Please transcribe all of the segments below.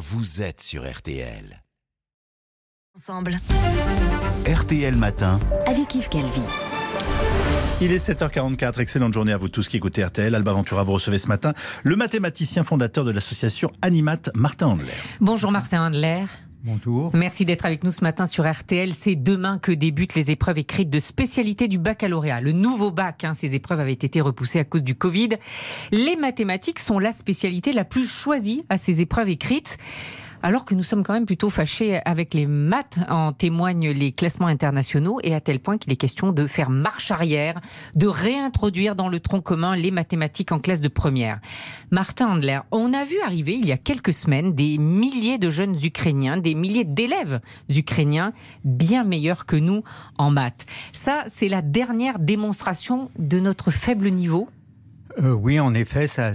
vous êtes sur RTL. Ensemble. RTL Matin. Avec Yves Calvi. Il est 7h44, excellente journée à vous tous qui écoutez RTL. Alba Ventura, vous recevez ce matin le mathématicien fondateur de l'association Animat, Martin Andler. Bonjour Martin Andler. Bonjour. Merci d'être avec nous ce matin sur RTL. C'est demain que débutent les épreuves écrites de spécialité du baccalauréat. Le nouveau bac, hein, ces épreuves avaient été repoussées à cause du Covid. Les mathématiques sont la spécialité la plus choisie à ces épreuves écrites alors que nous sommes quand même plutôt fâchés avec les maths, en témoignent les classements internationaux, et à tel point qu'il est question de faire marche arrière, de réintroduire dans le tronc commun les mathématiques en classe de première. Martin Handler, on a vu arriver il y a quelques semaines des milliers de jeunes Ukrainiens, des milliers d'élèves ukrainiens bien meilleurs que nous en maths. Ça, c'est la dernière démonstration de notre faible niveau euh, oui, en effet, ça,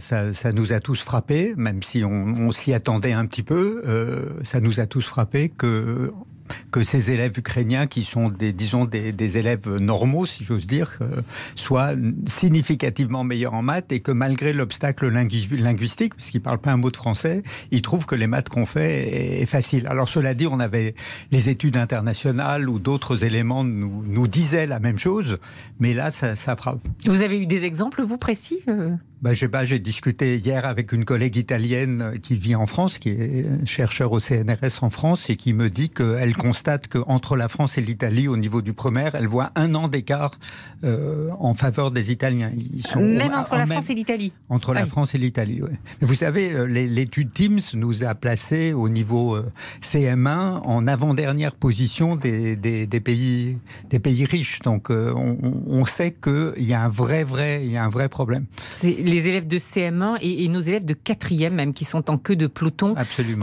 nous a tous frappés, même si on, s'y attendait un petit peu. Euh, ça nous a tous frappés que que ces élèves ukrainiens, qui sont des, disons, des, élèves normaux, si j'ose dire, euh, soient significativement meilleurs en maths et que malgré l'obstacle linguistique, puisqu'ils ne parlent pas un mot de français, ils trouvent que les maths qu'on fait est, facile. Alors cela dit, on avait les études internationales ou d'autres éléments nous, nous disaient la même chose, mais là, ça, ça frappe. Vous avez eu des exemples, vous, précis euh? Bah, j'ai discuté hier avec une collègue italienne qui vit en France, qui est chercheur au CNRS en France, et qui me dit qu'elle constate qu'entre la France et l'Italie, au niveau du primaire, elle voit un an d'écart euh, en faveur des Italiens. Ils sont, même entre la France et l'Italie Entre la France et l'Italie, oui. Vous savez, euh, l'étude Teams nous a placés au niveau euh, CM1 en avant-dernière position des, des, pays, des pays riches. Donc on, on sait qu'il y a un vrai, vrai, il y a un vrai problème les élèves de CM1 et, nos élèves de 4e même qui sont en queue de peloton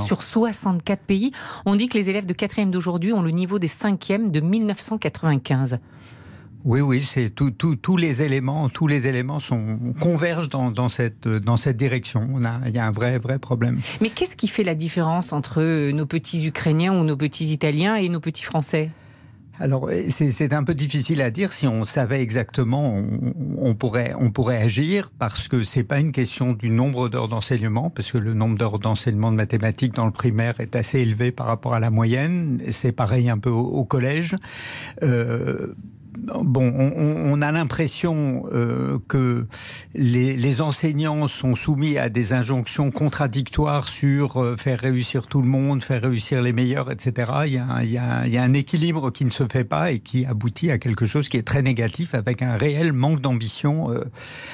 sur 64 pays. On dit que les élèves de 4e d'aujourd'hui ont le niveau des 5e de 1995. Oui, oui, c'est tous les éléments, tous les éléments sont convergent dans, cette dans cette direction. On a, il y a un vrai vrai problème. Mais qu'est-ce qui fait la différence entre nos petits Ukrainiens ou nos petits Italiens et nos petits Français? Alors, c'est un peu difficile à dire. Si on savait exactement, on, pourrait, on pourrait agir parce que c'est pas une question du nombre d'heures d'enseignement, parce que le nombre d'heures d'enseignement de mathématiques dans le primaire est assez élevé par rapport à la moyenne. C'est pareil un peu au, collège. Euh, bon, on, a l'impression euh, que les, enseignants sont soumis à des injonctions contradictoires sur euh, faire réussir tout le monde, faire réussir les meilleurs, etc. Il y, a, un équilibre qui ne se fait pas et qui aboutit à quelque chose qui est très négatif avec un réel manque d'ambition. Euh.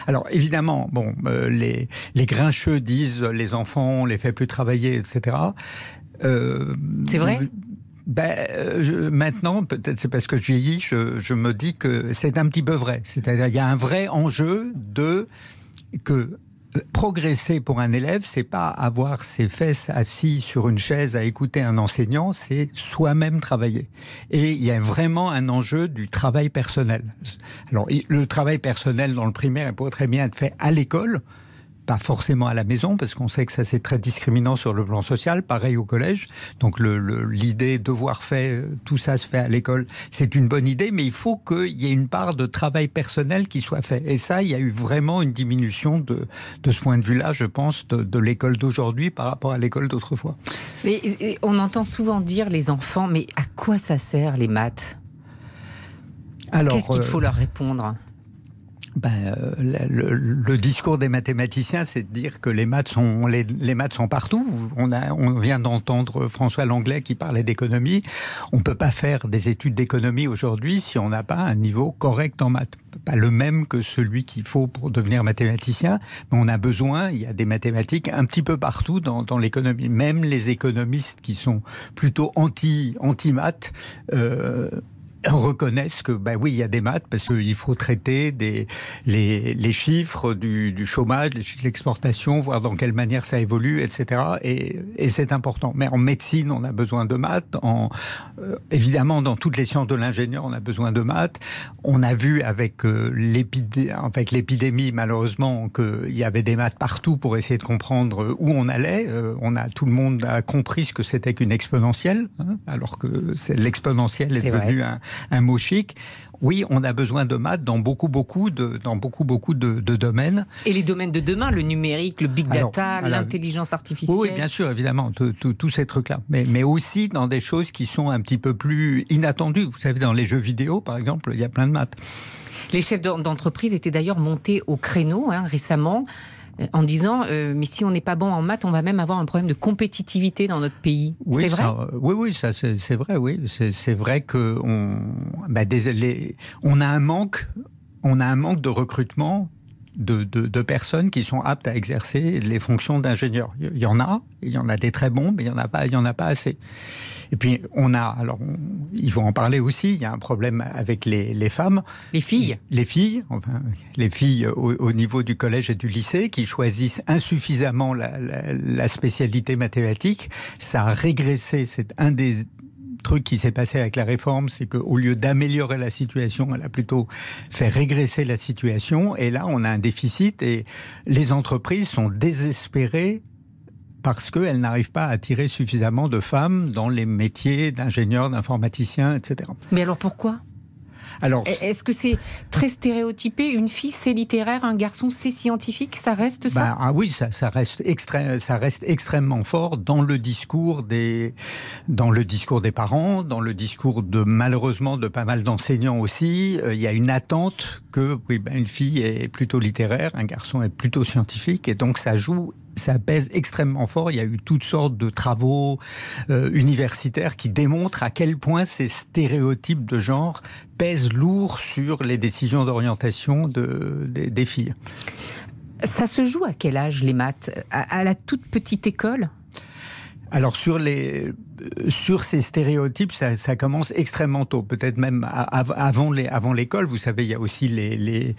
Alors évidemment, bon, les, les grincheux disent les enfants, on les fait plus travailler, etc. c'est vrai? Ben, euh, maintenant, peut-être c'est parce que je vieillis, je, je me dis que c'est un petit peu vrai. C'est-à-dire, il y a un vrai enjeu de que progresser pour un élève, c'est pas avoir ses fesses assis sur une chaise à écouter un enseignant, c'est soi-même travailler. Et il y a vraiment un enjeu du travail personnel. Alors, le travail personnel dans le primaire, il pourrait très bien être fait à l'école pas forcément à la maison, parce qu'on sait que ça c'est très discriminant sur le plan social, pareil au collège. Donc l'idée, devoir faire, tout ça se fait à l'école, c'est une bonne idée, mais il faut qu'il y ait une part de travail personnel qui soit fait. Et ça, il y a eu vraiment une diminution de, de ce point de vue-là, je pense, de, l'école d'aujourd'hui par rapport à l'école d'autrefois. on entend souvent dire les enfants, mais à quoi ça sert les maths? Qu'est-ce qu'il euh, faut leur répondre? Ben, euh, le, discours des mathématiciens, c'est de dire que les maths sont, les, maths sont partout. On, a, on vient d'entendre François Langlais qui parlait d'économie. On ne peut pas faire des études d'économie aujourd'hui si on n'a pas un niveau correct en maths. Pas le même que celui qu'il faut pour devenir mathématicien, mais on a besoin, il y a des mathématiques un petit peu partout dans, l'économie. Même les économistes qui sont plutôt anti, anti-maths, euh, reconnaissent que ben oui il y a des maths parce qu'il faut traiter des les, les chiffres du, du, chômage, les chiffres de l'exportation, voir dans quelle manière ça évolue, etc. Et, et c'est important. Mais en médecine, on a besoin de maths. En euh, évidemment, dans toutes les sciences de l'ingénieur, on a besoin de maths. On a vu avec euh, l'épidémie, malheureusement, qu'il y avait des maths partout pour essayer de comprendre où on allait. Euh, on a tout le monde a compris ce que c'était qu'une exponentielle, hein, alors que l'exponentielle est, est devenu un, un mot chic. Oui, on a besoin de maths dans beaucoup, beaucoup de, dans beaucoup, beaucoup de, domaines. Et les domaines de demain, le numérique, le big data, l'intelligence artificielle. Oui, bien sûr, évidemment, tous ces trucs-là. Mais, mais aussi dans des choses qui sont un petit peu plus inattendues. Vous savez, dans les jeux vidéo, par exemple, il y a plein de maths. Les chefs d'entreprise étaient d'ailleurs montés au créneau hein, récemment en disant euh, mais si on n'est pas bon en maths, on va même avoir un problème de compétitivité dans notre pays. Oui, c'est vrai. Euh, oui, oui, ça c'est vrai. Oui, c'est vrai que on, bah, on a un manque, on a un manque de recrutement de, de, personnes qui sont aptes à exercer les fonctions d'ingénieur. Il y en a, il y en a des très bons, mais il y en a pas, il y en a pas assez. Et puis on a, alors il faut en parler aussi. Il y a un problème avec les, les femmes, les filles, les filles, enfin les filles au, niveau du collège et du lycée qui choisissent insuffisamment la, la, la spécialité mathématique. Ça a régressé. C'est un des truc qui s'est passé avec la réforme, c'est qu'au lieu d'améliorer la situation, elle a plutôt fait régresser la situation. Et là, on a un déficit et les entreprises sont désespérées parce qu'elles n'arrivent pas à attirer suffisamment de femmes dans les métiers d'ingénieur, d'informaticien, etc. Mais alors pourquoi? Alors, est-ce que c'est très stéréotypé? Une fille, c'est littéraire, un garçon, c'est scientifique Ça reste ça? Bah, ah Oui, ça, ça, reste ça reste extrêmement fort dans le discours des, dans le discours des parents, dans le discours de malheureusement de pas mal d'enseignants aussi. Euh, il y a une attente que oui, ben, une fille est plutôt littéraire, un garçon est plutôt scientifique, et donc ça joue ça pèse extrêmement fort. Il y a eu toutes sortes de travaux euh, universitaires qui démontrent à quel point ces stéréotypes de genre pèsent lourd sur les décisions d'orientation de, des, filles. Ça se joue à quel âge les maths? À, la toute petite école? Alors sur les sur ces stéréotypes, ça, commence extrêmement tôt, peut-être même avant les avant l'école. Vous savez, il y a aussi les, les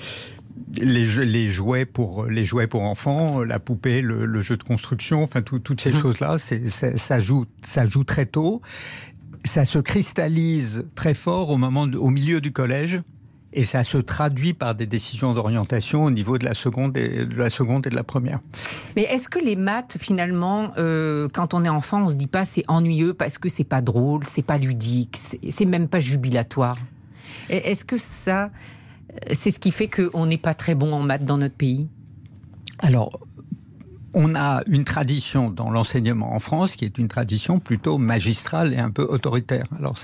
les, les, jouets pour les jouets pour enfants, la poupée, le, jeu de construction, enfin toutes ces mmh. choses-là, ça joue, ça joue très tôt. Ça se cristallise très fort au moment, au milieu du collège. Et ça se traduit par des décisions d'orientation au niveau de la seconde et de la seconde et de la première. Mais est-ce que les maths, finalement, euh, quand on est enfant, on se dit pas c'est ennuyeux parce que c'est pas drôle, c'est pas ludique, c'est même pas jubilatoire? Est-ce que ça, c'est ce qui fait qu'on n'est pas très bon en maths dans notre pays Alors, on a une tradition dans l'enseignement en France qui est une tradition plutôt magistrale et un peu autoritaire. Alors,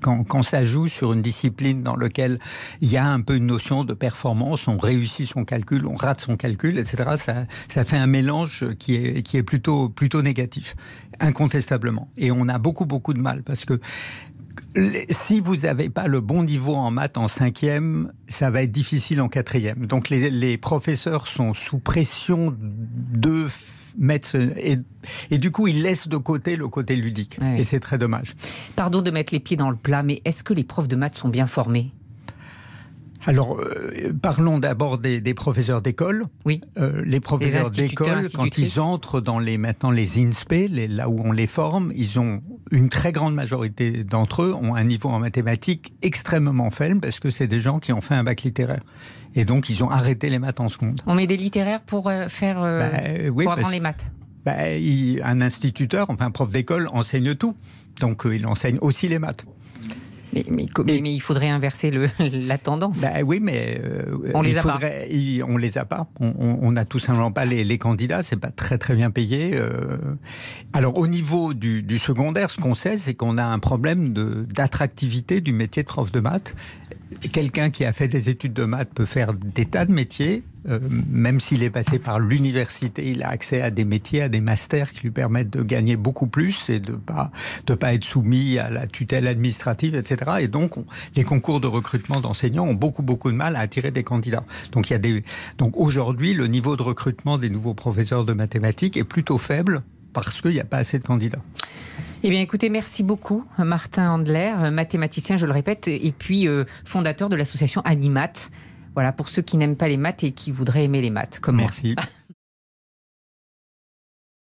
quand, ça joue sur une discipline dans laquelle il y a un peu une notion de performance, on réussit son calcul, on rate son calcul, etc., ça, ça fait un mélange qui est, qui est plutôt, plutôt négatif, incontestablement. Et on a beaucoup, beaucoup de mal parce que si vous n'avez pas le bon niveau en maths en cinquième, ça va être difficile en quatrième. Donc les, professeurs sont sous pression de mettre et, et, du coup ils laissent de côté le côté ludique et c'est très dommage. Pardon de mettre les pieds dans le plat, mais est-ce que les profs de maths sont bien formés? Alors, euh, parlons d'abord des, professeurs d'école. Oui. Euh, les professeurs d'école, quand ils entrent dans les maintenant les INSPE, les, là où on les forme, ils ont une très grande majorité d'entre eux ont un niveau en mathématiques extrêmement faible parce que c'est des gens qui ont fait un bac littéraire. Et donc, ils ont arrêté les maths en seconde. On met des littéraires pour euh, faire bah, pour apprendre les maths. Bah, un instituteur, enfin un prof d'école, enseigne tout. Donc, il enseigne aussi les maths. Mais, mais, il faudrait inverser le, la tendance. Bah oui, mais euh, on les a pas. on les a pas. On n'a tout simplement pas les, les candidats. C'est pas très très bien payé. Euh. Alors au niveau du, du secondaire, ce qu'on sait, c'est qu'on a un problème d'attractivité du métier de prof de maths quelqu'un qui a fait des études de maths peut faire des tas de métiers. Euh, même s'il est passé par l'université, il a accès à des métiers, à des masters qui lui permettent de gagner beaucoup plus et de pas de pas être soumis à la tutelle administrative, etc. Et donc, les concours de recrutement d'enseignants ont beaucoup beaucoup de mal à attirer des candidats. Donc, il y a des donc aujourd'hui, le niveau de recrutement des nouveaux professeurs de mathématiques est plutôt faible parce qu'il n'y a pas assez de candidats. Eh bien, écoutez, merci beaucoup, Martin Handler, mathématicien, je le répète, et puis euh, fondateur de l'association Animat. Voilà, pour ceux qui n'aiment pas les maths et qui voudraient aimer les maths, comme Merci.